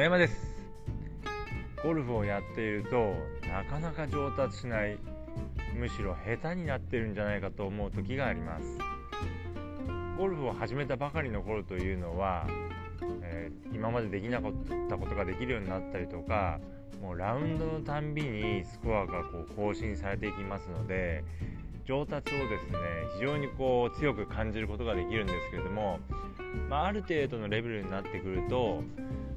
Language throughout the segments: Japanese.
野山です。ゴルフをやっているとなかなか上達しないむしろ下手になってるんじゃないかと思う時があります。ゴルフを始めたばかりの頃というのは、えー、今までできなかったことができるようになったりとかもうラウンドのたんびにスコアがこう更新されていきますので上達をですね非常にこう強く感じることができるんですけれども、まあ、ある程度のレベルになってくると、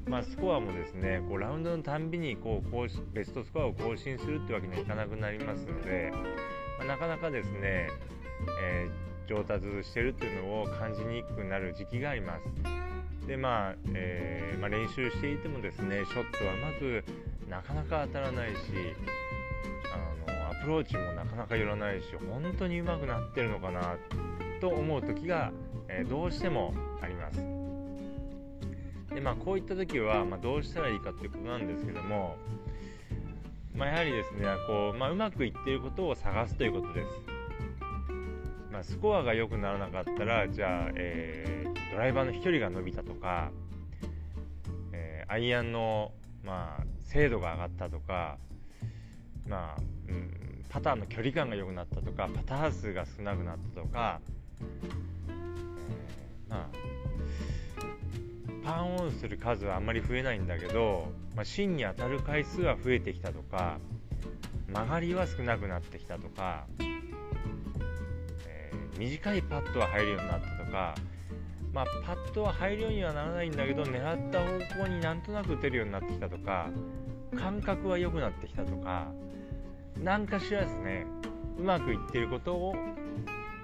まあ、スコアもですねこうラウンドのたんびにこう更新ベストスコアを更新するってわけにはいかなくなりますので、まあ、なかなかですね、えー、上達してるっていうのを感じにくくなる時期があります。でまあ、えー、まあ、練習していてもですねショットはまくなかなか当たらないしあのアプローチもなかなか寄らないし本当にうまくなってるのかなと思う時が、えー、どうしてもあります。でまあ、こういった時は、まあ、どうしたらいいかっていうことなんですけども、まあ、やはりですねこう、まあ、うまくいっていることを探すということです。まあ、スコアが良くならなかったらじゃあ、えー、ドライバーの飛距離が伸びたとか、えー、アイアンの、まあ、精度が上がったとか、まあうん、パターンの距離感が良くなったとかパター数が少なくなったとか、えー、まあパンオンする数はあんまり増えないんだけど、まあ、芯に当たる回数は増えてきたとか曲がりは少なくなってきたとか、えー、短いパットは入るようになったとかまあ、パットは入るようにはならないんだけど狙った方向になんとなく打てるようになってきたとか感覚は良くなってきたとか何かしらですねうまくいってることを、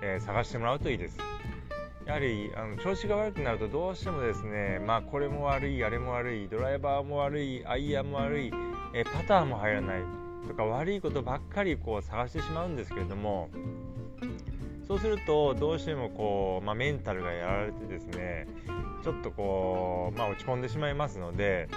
えー、探してもらうといいです。やはりあの調子が悪くなるとどうしてもですねまあこれも悪いあれも悪いドライバーも悪いアイアンも悪い、え、パターも入らないとか悪いことばっかりこう探してしまうんですけれどもそうするとどうしてもこう、まあ、メンタルがやられてですねちょっとこう、まあ、落ち込んでしまいますので、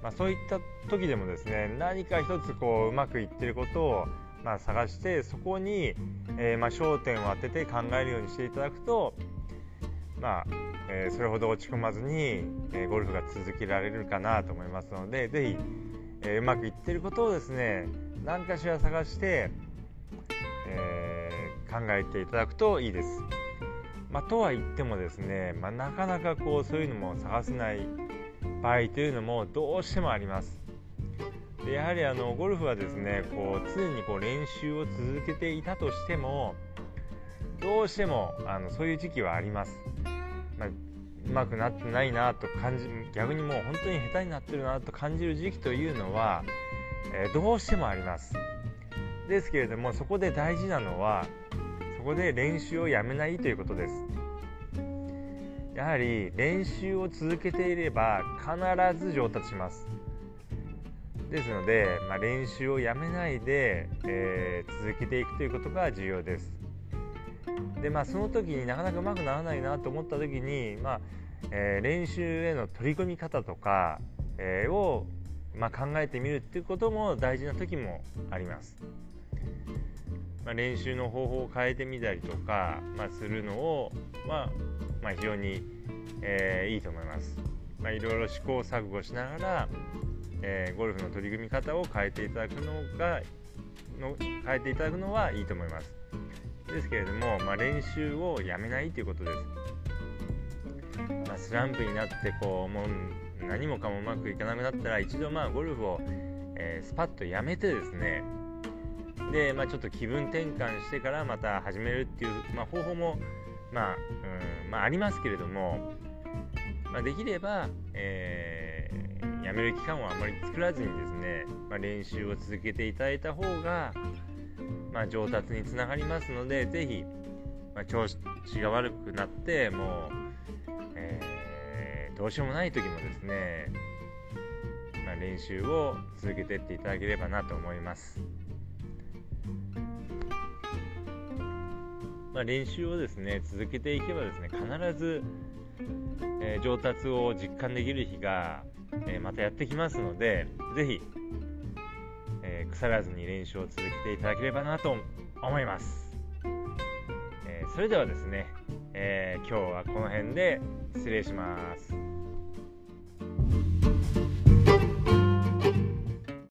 まあ、そういった時でもですね何か一つこううまくいってることをまあ探してそこに、えー、まあ焦点を当てて考えるようにしていただくとまあ、えー、それほど落ち込まずに、えー、ゴルフが続けられるかなと思いますので是非、えー、うまくいってることをですね何かしら探して、え考えていただくといいです。まあ、とは言ってもですね、まあ、なかなかこうそういうのも探せない場合というのもどうしてもあります。でやはりあのゴルフはですねこう常にこう練習を続けていたとしてもどうしてもあのそういう時期はあります。まあ、うまくなってないなと感じ逆にもう本当に下手になってるなと感じる時期というのは、えー、どうしてもあります。ですけれどもそこで大事なのはそこで練習をやめないということです。やはり練習を続けていれば必ず上達します。ですので、まあ、練習をやめないで、えー、続けていくということが重要です。でまあその時になかなかうまくならないなと思った時に、まあえー、練習への取り組み方とか、えー、を、まあ、考えてみるっていうことも大事な時もありますまあ、練習の方法を変えてみたりとか、まあ、するのを、まあ、まあ、非常に、えー、いいと思います。まあ、いろいろ試行錯誤しながら、えー、ゴルフの取り組み方を変えていただくのがの変えていただくのはいいと思います。ですけれども、まあ、練習をやめないということです。まあ、スランプになってこうもう何もかもうまくいかなくなったら一度まあゴルフを、えー、スパッとやめてですねで、まあ、ちょっと気分転換してからまた始めるっていう、まあ、方法も、まあうんまあ、ありますけれども、まあ、できれば、えー、やめる期間をあまり作らずにですね、まあ、練習を続けていただいた方が、まあ、上達につながりますのでぜひ、まあ、調子が悪くなってもう、えー、どうしようもない時もですね、まあ、練習を続けていっていただければなと思います。まあ、練習をですね続けていけばですね必ず、えー、上達を実感できる日が、えー、またやってきますので是非、えー、腐らずに練習を続けていただければなと思います、えそれではですね、え今日はこの辺で失礼します。